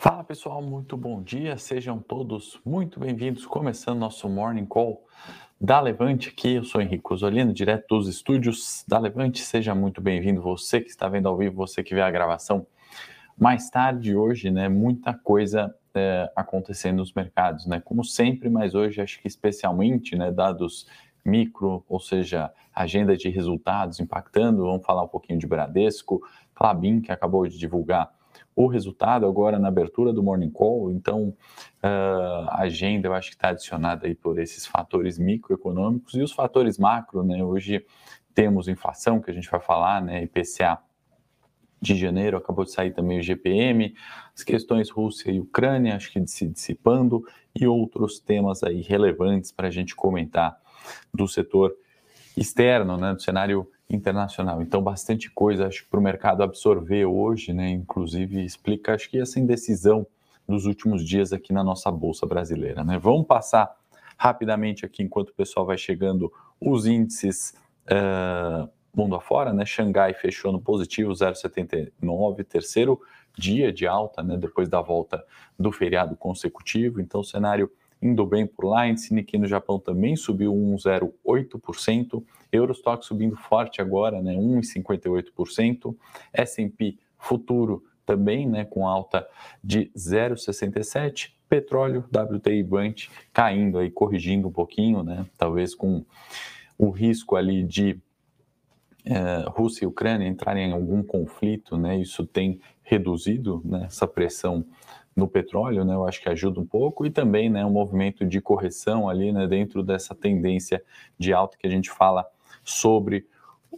Fala pessoal, muito bom dia, sejam todos muito bem-vindos. Começando nosso Morning Call da Levante aqui, eu sou Henrique Osolino, direto dos estúdios da Levante. Seja muito bem-vindo, você que está vendo ao vivo, você que vê a gravação mais tarde hoje, né? Muita coisa é, acontecendo nos mercados, né? Como sempre, mas hoje acho que especialmente, né? Dados micro, ou seja, agenda de resultados impactando. Vamos falar um pouquinho de Bradesco, Clabin, que acabou de divulgar o resultado agora na abertura do Morning Call, então uh, a agenda eu acho que está adicionada aí por esses fatores microeconômicos e os fatores macro, né? Hoje temos inflação, que a gente vai falar, né? IPCA de janeiro, acabou de sair também o GPM, as questões Rússia e Ucrânia, acho que se dissipando, e outros temas aí relevantes para a gente comentar do setor externo, né, do cenário internacional. Então, bastante coisa, acho para o mercado absorver hoje, né? Inclusive, explica, acho que essa indecisão dos últimos dias aqui na nossa Bolsa Brasileira, né? Vamos passar rapidamente aqui, enquanto o pessoal vai chegando, os índices uh, mundo afora, né? Xangai fechou no positivo, 0,79, terceiro dia de alta, né? Depois da volta do feriado consecutivo. Então, cenário indo bem por lá. Índice Nikkei no Japão também subiu 1,08%. Eurostock subindo forte agora, né, 1,58%. S&P futuro também, né, com alta de 0,67. Petróleo, WTI Brent caindo aí, corrigindo um pouquinho, né, talvez com o risco ali de é, Rússia e Ucrânia entrarem em algum conflito, né, isso tem reduzido né, essa pressão no petróleo, né, eu acho que ajuda um pouco, e também né, um movimento de correção ali né, dentro dessa tendência de alta que a gente fala sobre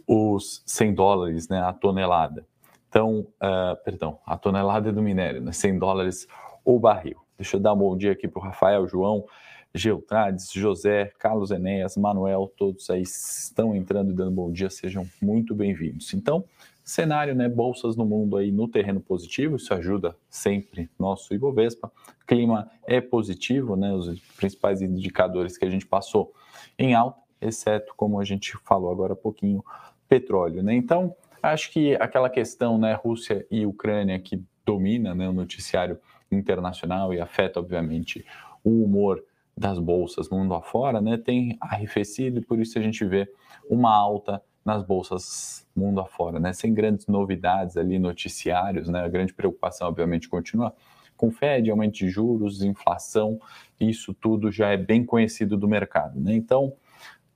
os 100 dólares né, a tonelada. Então, uh, perdão, a tonelada do minério, né, 100 dólares o barril. Deixa eu dar um bom dia aqui para o Rafael, João, Geotrades, José, Carlos Enéas, Manuel, todos aí estão entrando e dando bom dia, sejam muito bem-vindos. Então, Cenário, né? Bolsas no mundo aí no terreno positivo, isso ajuda sempre nosso Ibovespa. Clima é positivo, né? Os principais indicadores que a gente passou em alta, exceto, como a gente falou agora há pouquinho, petróleo, né? Então, acho que aquela questão, né, Rússia e Ucrânia que domina né, o noticiário internacional e afeta, obviamente, o humor das bolsas mundo afora, né, tem arrefecido e por isso a gente vê uma alta nas bolsas mundo afora, né? Sem grandes novidades ali, noticiários, né? A grande preocupação, obviamente, continua com Fed, aumento de juros, inflação, isso tudo já é bem conhecido do mercado, né? Então,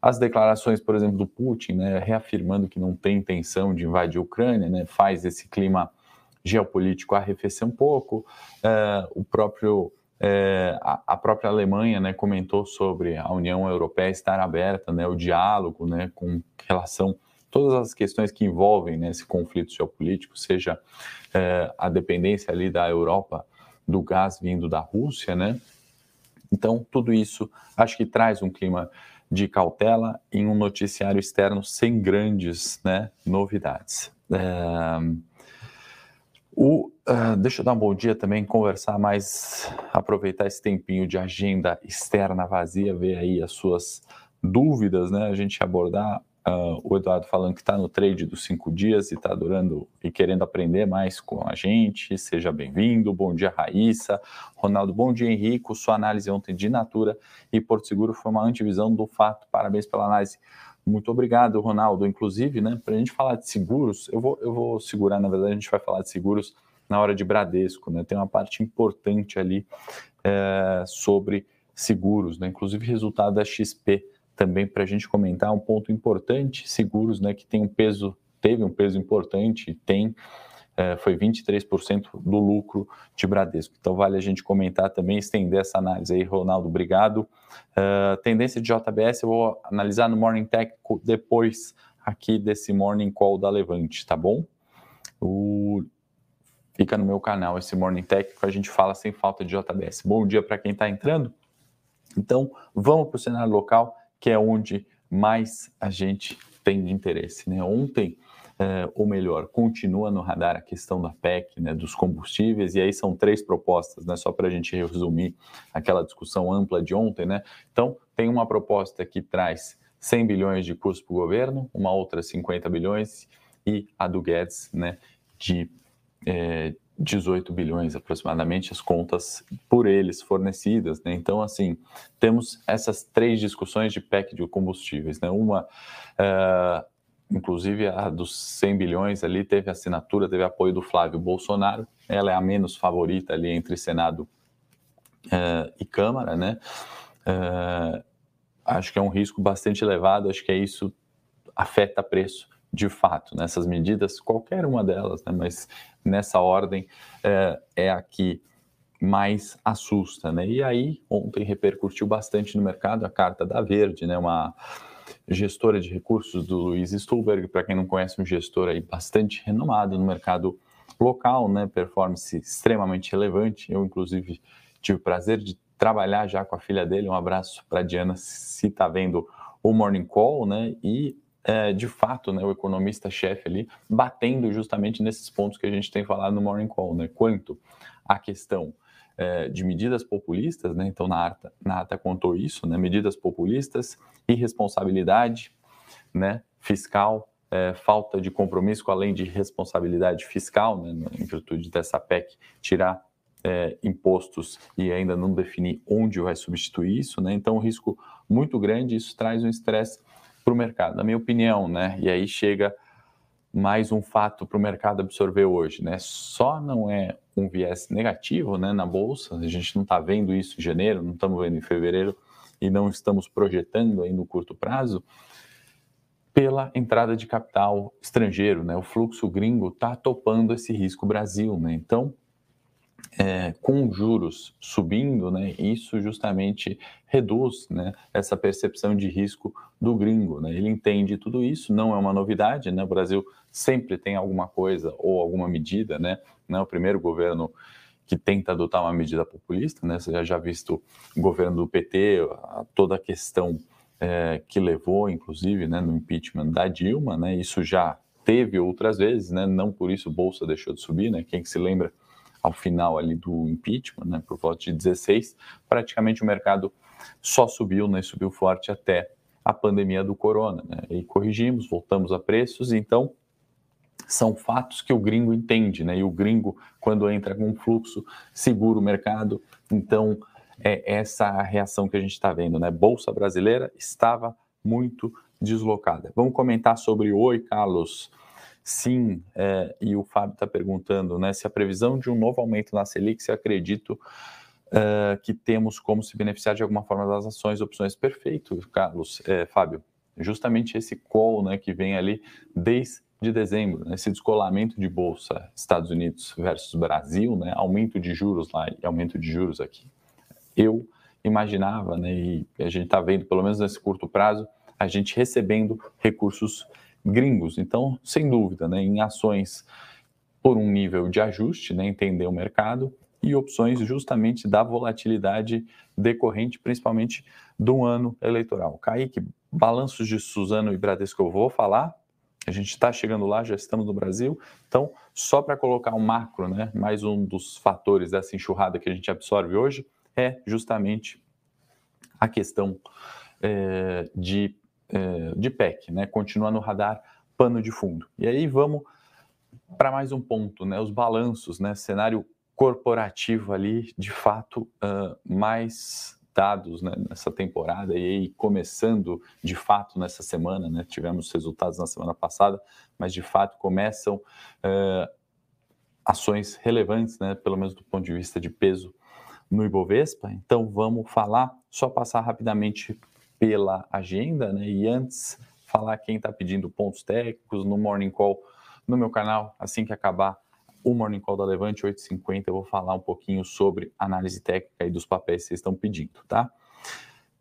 as declarações, por exemplo, do Putin, né, reafirmando que não tem intenção de invadir a Ucrânia, né, faz esse clima geopolítico arrefecer um pouco. Uh, o próprio é, a, própria Alemanha né, comentou sobre a União Europeia estar aberta, né, o diálogo né, com relação todas as questões que envolvem né, esse conflito geopolítico, seja é, a dependência ali da Europa do gás vindo da Rússia, né? Então, tudo isso acho que traz um clima de cautela em um noticiário externo sem grandes né, novidades. É, o, uh, deixa eu dar um bom dia também, conversar mais, aproveitar esse tempinho de agenda externa vazia, ver aí as suas dúvidas, né? A gente abordar uh, o Eduardo falando que está no trade dos cinco dias e está adorando e querendo aprender mais com a gente. Seja bem-vindo. Bom dia, Raíssa. Ronaldo, bom dia, Henrico. Sua análise ontem de Natura e Porto Seguro foi uma antivisão do fato. Parabéns pela análise. Muito obrigado, Ronaldo. Inclusive, né, para a gente falar de seguros, eu vou, eu vou segurar, na verdade, a gente vai falar de seguros na hora de Bradesco, né? Tem uma parte importante ali é, sobre seguros, né? Inclusive resultado da XP também para a gente comentar um ponto importante, seguros, né? Que tem um peso, teve um peso importante, tem é, foi 23% do lucro de Bradesco. Então vale a gente comentar também, estender essa análise aí, Ronaldo, obrigado. Uh, tendência de JBS eu vou analisar no Morning Técnico depois aqui desse Morning Call da Levante, tá bom? O... Fica no meu canal esse Morning Técnico, a gente fala sem falta de JBS. Bom dia para quem está entrando. Então, vamos para o cenário local, que é onde mais a gente tem de interesse. Né? Ontem, é, ou melhor, continua no radar a questão da PEC, né, dos combustíveis, e aí são três propostas, né, só para a gente resumir aquela discussão ampla de ontem. Né? Então, tem uma proposta que traz 100 bilhões de custo para o governo, uma outra 50 bilhões, e a do Guedes, né, de é, 18 bilhões aproximadamente as contas por eles fornecidas. Né? Então, assim, temos essas três discussões de PEC de combustíveis. Né? Uma, uh, inclusive a dos 100 bilhões ali, teve assinatura, teve apoio do Flávio Bolsonaro. Ela é a menos favorita ali entre Senado uh, e Câmara. Né? Uh, acho que é um risco bastante elevado, acho que é isso afeta preço de fato nessas medidas, qualquer uma delas, né? mas nessa ordem é, é a que mais assusta, né? E aí ontem repercutiu bastante no mercado a carta da Verde, né? Uma gestora de recursos do Luiz Stuhlberg, para quem não conhece, um gestor aí bastante renomado no mercado local, né? Performance extremamente relevante. Eu inclusive tive o prazer de trabalhar já com a filha dele. Um abraço para Diana, se está vendo o Morning Call, né? E é, de fato, né, o economista-chefe ali, batendo justamente nesses pontos que a gente tem falado no Morning Call, né, quanto à questão é, de medidas populistas, né, então na ata, na ata contou isso, né, medidas populistas, irresponsabilidade né, fiscal, é, falta de compromisso, além de responsabilidade fiscal, né, em virtude dessa PEC, tirar é, impostos e ainda não definir onde vai substituir isso, né? Então, um risco muito grande, isso traz um estresse para o mercado, na minha opinião, né? E aí chega mais um fato para o mercado absorver hoje, né? Só não é um viés negativo, né, na bolsa. A gente não está vendo isso em janeiro, não estamos vendo em fevereiro e não estamos projetando aí no curto prazo pela entrada de capital estrangeiro, né? O fluxo gringo está topando esse risco Brasil, né? Então é, com juros subindo, né, isso justamente reduz né, essa percepção de risco do gringo. Né? Ele entende tudo isso, não é uma novidade, né? o Brasil sempre tem alguma coisa ou alguma medida, né? não é o primeiro governo que tenta adotar uma medida populista, né? você já, já visto o governo do PT, a, toda a questão é, que levou, inclusive, né, no impeachment da Dilma, né? isso já teve outras vezes, né? não por isso Bolsa deixou de subir, né? quem que se lembra ao final ali do impeachment, né, por volta de 16, praticamente o mercado só subiu, né, subiu forte até a pandemia do corona, né, e corrigimos, voltamos a preços, então são fatos que o gringo entende, né, e o gringo quando entra com fluxo segura o mercado, então é essa a reação que a gente está vendo, né, bolsa brasileira estava muito deslocada. Vamos comentar sobre Oi, Carlos. Sim, é, e o Fábio está perguntando né, se a previsão de um novo aumento na Selic, se acredito é, que temos como se beneficiar de alguma forma das ações, opções. Perfeito, Carlos, é, Fábio. Justamente esse call né, que vem ali desde de dezembro, né, esse descolamento de bolsa Estados Unidos versus Brasil, né, aumento de juros lá e aumento de juros aqui. Eu imaginava, né, e a gente está vendo, pelo menos nesse curto prazo, a gente recebendo recursos gringos. Então, sem dúvida, né, em ações por um nível de ajuste, né, entender o mercado, e opções justamente da volatilidade decorrente, principalmente do ano eleitoral. Kaique, balanços de Suzano e Bradesco eu vou falar, a gente está chegando lá, já estamos no Brasil, então, só para colocar um macro, né, mais um dos fatores dessa enxurrada que a gente absorve hoje, é justamente a questão é, de de PEC, né? Continua no radar pano de fundo. E aí vamos para mais um ponto, né? Os balanços, né? Cenário corporativo ali, de fato, uh, mais dados né, nessa temporada e aí começando de fato nessa semana, né? Tivemos resultados na semana passada, mas de fato começam uh, ações relevantes, né? Pelo menos do ponto de vista de peso no Ibovespa. Então vamos falar, só passar rapidamente pela agenda, né? E antes, falar quem está pedindo pontos técnicos no Morning Call no meu canal, assim que acabar o Morning Call da Levante 850, eu vou falar um pouquinho sobre análise técnica e dos papéis que vocês estão pedindo, tá?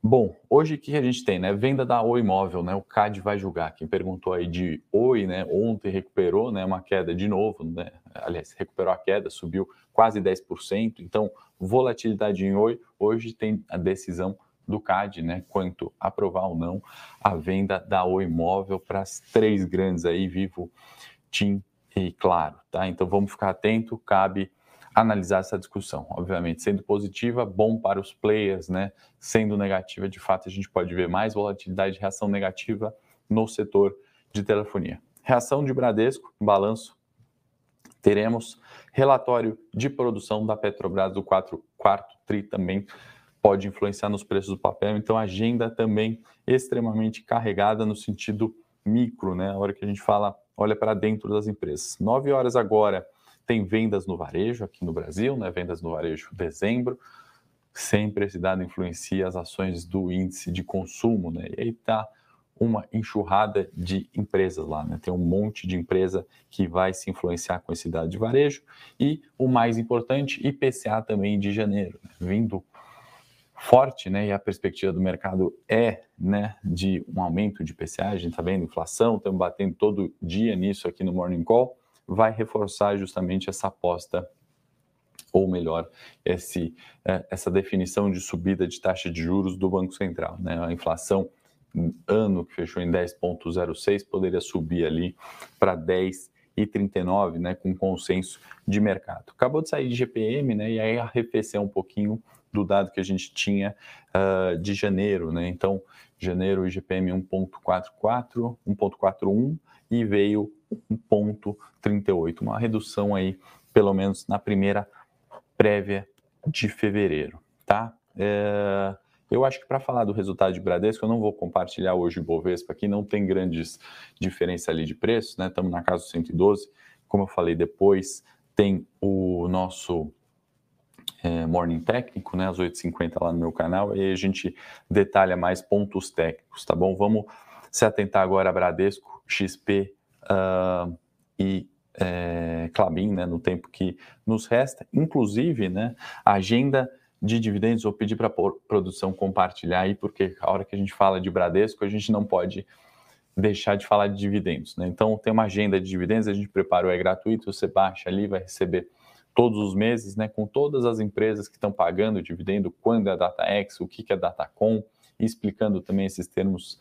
Bom, hoje o que a gente tem, né? Venda da Oi Imóvel, né? O CAD vai julgar. Quem perguntou aí de Oi, né? Ontem recuperou, né? Uma queda de novo, né? Aliás, recuperou a queda, subiu quase 10%. Então, volatilidade em Oi. Hoje tem a decisão do CAD, né, quanto aprovar ou não a venda da Oi Imóvel para as três grandes aí, Vivo, TIM e Claro, tá? Então vamos ficar atento, cabe analisar essa discussão. Obviamente, sendo positiva, bom para os players, né? Sendo negativa, de fato, a gente pode ver mais volatilidade, reação negativa no setor de telefonia. Reação de Bradesco, balanço Teremos relatório de produção da Petrobras do 4, quarto TRI também pode influenciar nos preços do papel, então agenda também extremamente carregada no sentido micro, né? A hora que a gente fala, olha para dentro das empresas. 9 horas agora tem vendas no varejo aqui no Brasil, né? Vendas no varejo dezembro. Sempre esse dado influencia as ações do índice de consumo, né? E aí tá uma enxurrada de empresas lá, né? Tem um monte de empresa que vai se influenciar com esse dado de varejo e o mais importante, IPCA também de janeiro, né? vindo forte, né? E a perspectiva do mercado é, né, de um aumento de IPCA, a gente está vendo inflação, estamos batendo todo dia nisso aqui no Morning Call, vai reforçar justamente essa aposta ou melhor, esse, é, essa definição de subida de taxa de juros do Banco Central. Né? A inflação ano que fechou em 10,06 poderia subir ali para 10,39, né, com consenso de mercado. Acabou de sair de GPM, né, e aí arrefeceu um pouquinho do dado que a gente tinha uh, de janeiro, né? Então, janeiro IGPM 1.44, 1.41 e veio 1.38, uma redução aí, pelo menos na primeira prévia de fevereiro, tá? É, eu acho que para falar do resultado de Bradesco, eu não vou compartilhar hoje o Bovespa aqui, não tem grandes diferenças ali de preço, né? Estamos na casa do 112. Como eu falei depois, tem o nosso é, Morning Técnico, né? Às 8h50 lá no meu canal, e a gente detalha mais pontos técnicos, tá bom? Vamos se atentar agora a Bradesco, XP uh, e é, Clabin, né? No tempo que nos resta. Inclusive, né? Agenda de dividendos, vou pedir para a produção compartilhar aí, porque a hora que a gente fala de Bradesco, a gente não pode deixar de falar de dividendos. Né? Então, tem uma agenda de dividendos, a gente preparou, é gratuito, você baixa ali, vai receber todos os meses, né, com todas as empresas que estão pagando dividendo, quando é a DataX, o que é a Datacom, explicando também esses termos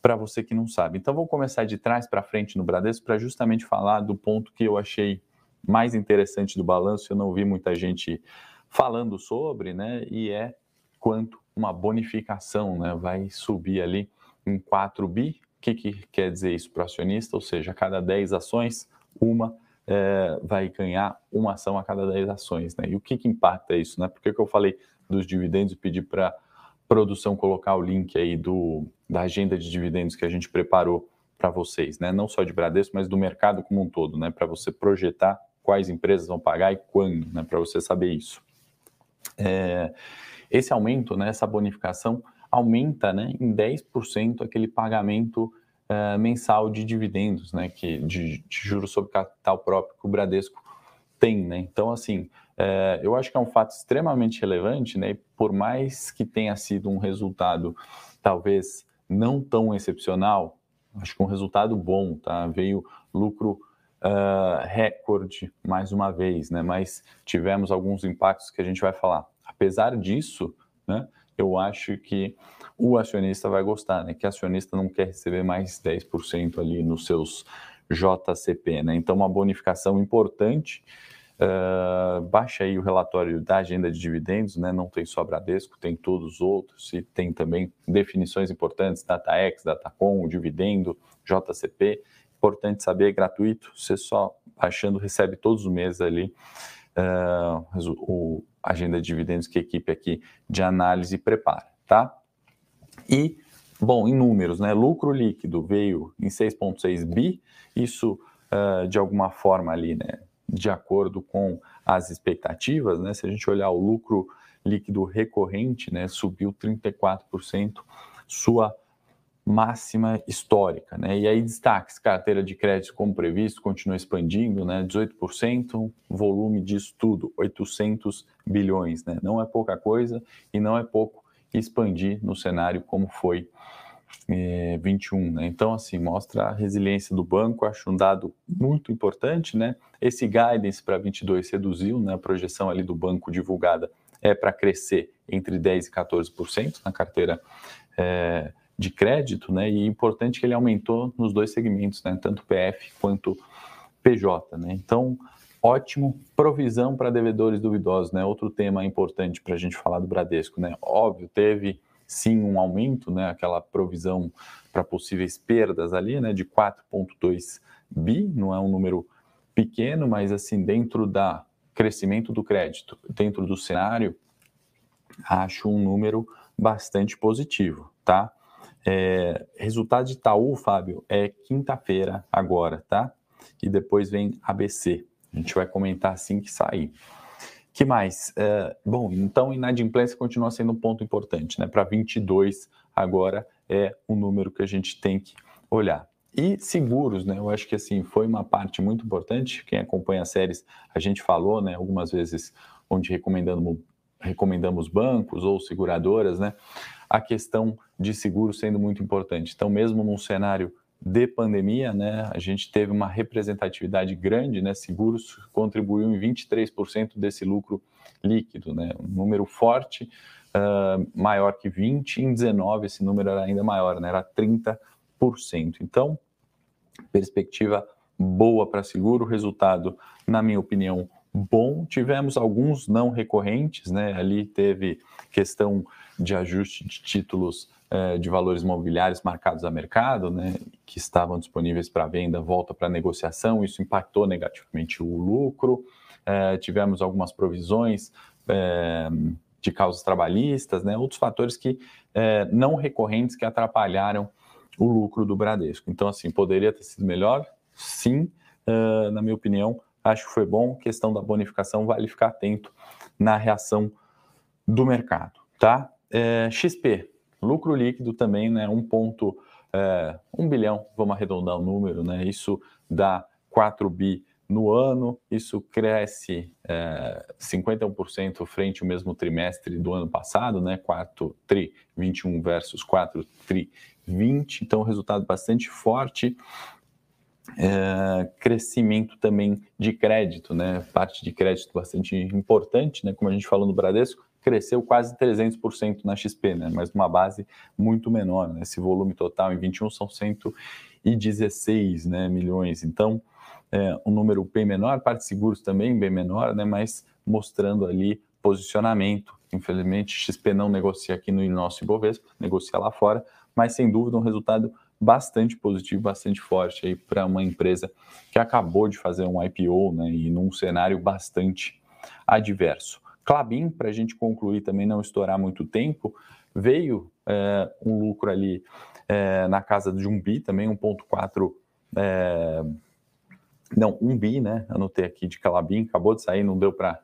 para você que não sabe. Então, vou começar de trás para frente no Bradesco para justamente falar do ponto que eu achei mais interessante do balanço, eu não vi muita gente falando sobre, né? E é quanto uma bonificação, né? Vai subir ali em 4 bi. O que, que quer dizer isso para o acionista? Ou seja, a cada 10 ações, uma é, vai ganhar uma ação a cada 10 ações, né? E o que, que impacta isso, né? Por que, que eu falei dos dividendos e pedi para produção colocar o link aí do, da agenda de dividendos que a gente preparou para vocês, né? Não só de Bradesco, mas do mercado como um todo, né? Para você projetar quais empresas vão pagar e quando, né? Para você saber isso. É, esse aumento, né, essa bonificação, aumenta né, em 10% aquele pagamento é, mensal de dividendos, né, que, de, de, juros sobre capital próprio que o Bradesco tem. Né? Então, assim, é, eu acho que é um fato extremamente relevante, né, e por mais que tenha sido um resultado talvez não tão excepcional, acho que um resultado bom, tá? Veio lucro uh, recorde mais uma vez, né? Mas tivemos alguns impactos que a gente vai falar. Apesar disso, né? Eu acho que o acionista vai gostar, né? Que acionista não quer receber mais 10% ali nos seus JCP, né? Então, uma bonificação importante. Uh, baixa aí o relatório da agenda de dividendos, né? Não tem só Bradesco, tem todos os outros e tem também definições importantes, DataX, Datacom, dividendo, JCP importante saber, é gratuito, você só baixando recebe todos os meses ali uh, o agenda de dividendos que a equipe aqui de análise prepara, tá? E, bom, em números, né? Lucro líquido veio em 6,6 bi, isso uh, de alguma forma ali, né? De acordo com as expectativas, né? Se a gente olhar o lucro líquido recorrente, né? Subiu 34%, sua máxima histórica, né? E aí destaques, carteira de crédito como previsto continua expandindo, né? 18%, volume disso tudo, 800 bilhões, né? Não é pouca coisa e não é pouco expandir no cenário como foi é, 21, né? Então, assim, mostra a resiliência do banco, acho um dado muito importante, né? Esse guidance para 22 reduziu, né? A projeção ali do banco divulgada é para crescer entre 10% e 14% na carteira é, de crédito, né? E é importante que ele aumentou nos dois segmentos, né? Tanto PF quanto PJ, né? Então, ótimo. Provisão para devedores duvidosos, né? Outro tema importante para a gente falar do Bradesco, né? Óbvio, teve sim um aumento, né? Aquela provisão para possíveis perdas ali, né? De 4,2 bi, não é um número pequeno, mas assim, dentro da crescimento do crédito, dentro do cenário, acho um número bastante positivo, tá? É, resultado de Itaú, Fábio, é quinta-feira agora, tá? E depois vem ABC. A gente vai comentar assim que sair. que mais? É, bom, então inadimplência continua sendo um ponto importante, né? Para 22 agora é o número que a gente tem que olhar. E seguros, né? Eu acho que assim foi uma parte muito importante. Quem acompanha as séries, a gente falou, né? Algumas vezes onde recomendamos recomendamos bancos ou seguradoras, né? A questão de seguro sendo muito importante. Então, mesmo num cenário de pandemia, né, a gente teve uma representatividade grande, né, seguros contribuiu em 23% desse lucro líquido, né, um número forte, uh, maior que 20, em 19 esse número era ainda maior, né, era 30%. Então, perspectiva boa para seguro, resultado, na minha opinião, bom. Tivemos alguns não recorrentes, né? Ali teve questão de ajuste de títulos eh, de valores mobiliários marcados a mercado, né? Que estavam disponíveis para venda, volta para negociação. Isso impactou negativamente o lucro. Eh, tivemos algumas provisões eh, de causas trabalhistas, né? Outros fatores que não recorrentes que atrapalharam o lucro do Bradesco. Então, assim, poderia ter sido melhor? Sim, na minha opinião, acho que foi bom. Questão da bonificação, vale ficar atento na reação do mercado, tá? É, XP, lucro líquido também, né? Um ponto, é, bilhão, vamos arredondar o número, né? Isso dá 4 bi no ano, isso cresce é, 51% frente ao mesmo trimestre do ano passado, né? 4 tri 21 versus 4 tri 20, então resultado bastante forte é, crescimento também de crédito, né? Parte de crédito bastante importante, né? Como a gente falou no Bradesco, cresceu quase 300% na XP, né? Mas numa base muito menor, né? Esse volume total em 21 são 116 né, milhões. Então, é, um número bem menor, parte de seguros também bem menor, né? Mas mostrando ali posicionamento. Infelizmente, XP não negocia aqui no nosso Ibovespa, negocia lá fora, mas sem dúvida um resultado bastante positivo, bastante forte aí para uma empresa que acabou de fazer um IPO, né, e num cenário bastante adverso. Clabin, para a gente concluir também, não estourar muito tempo, veio é, um lucro ali é, na casa de um bi, também 1,4 é, não, um bi, né? Anotei aqui de Calabim, acabou de sair, não deu para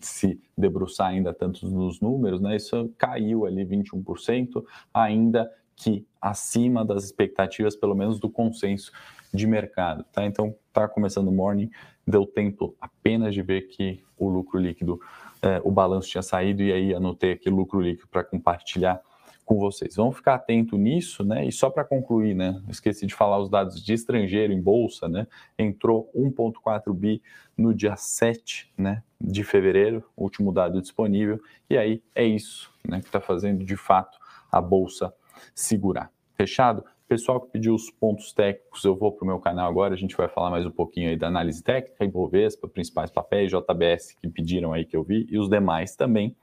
se debruçar ainda tanto nos números, né? Isso caiu ali 21%, ainda que acima das expectativas, pelo menos do consenso de mercado. Tá? Então, está começando o morning, deu tempo apenas de ver que o lucro líquido, é, o balanço tinha saído, e aí anotei aqui lucro líquido para compartilhar com vocês. Vamos ficar atento nisso, né? E só para concluir, né? Esqueci de falar os dados de estrangeiro em bolsa, né? Entrou 1,4 bi no dia 7 né, de fevereiro, último dado disponível, e aí é isso né, que está fazendo de fato a bolsa segurar. Fechado? Pessoal que pediu os pontos técnicos, eu vou para o meu canal agora, a gente vai falar mais um pouquinho aí da análise técnica, Ibovespa, principais papéis, JBS que pediram aí que eu vi, e os demais também.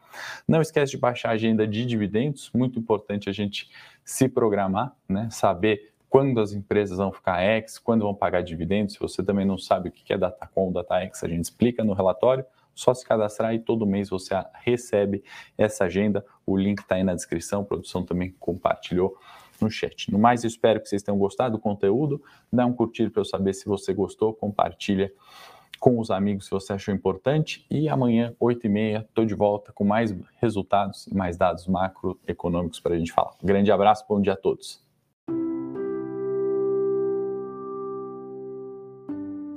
Não esquece de baixar a agenda de dividendos, muito importante a gente se programar, né? saber quando as empresas vão ficar ex, quando vão pagar dividendos. Se você também não sabe o que é Datacom, DataX, a gente explica no relatório só se cadastrar e todo mês você recebe essa agenda. O link está aí na descrição, a produção também compartilhou no chat. No mais, espero que vocês tenham gostado do conteúdo. Dá um curtir para eu saber se você gostou, compartilha com os amigos se você achou importante. E amanhã, 8h30, estou de volta com mais resultados e mais dados macroeconômicos para a gente falar. Grande abraço, bom dia a todos.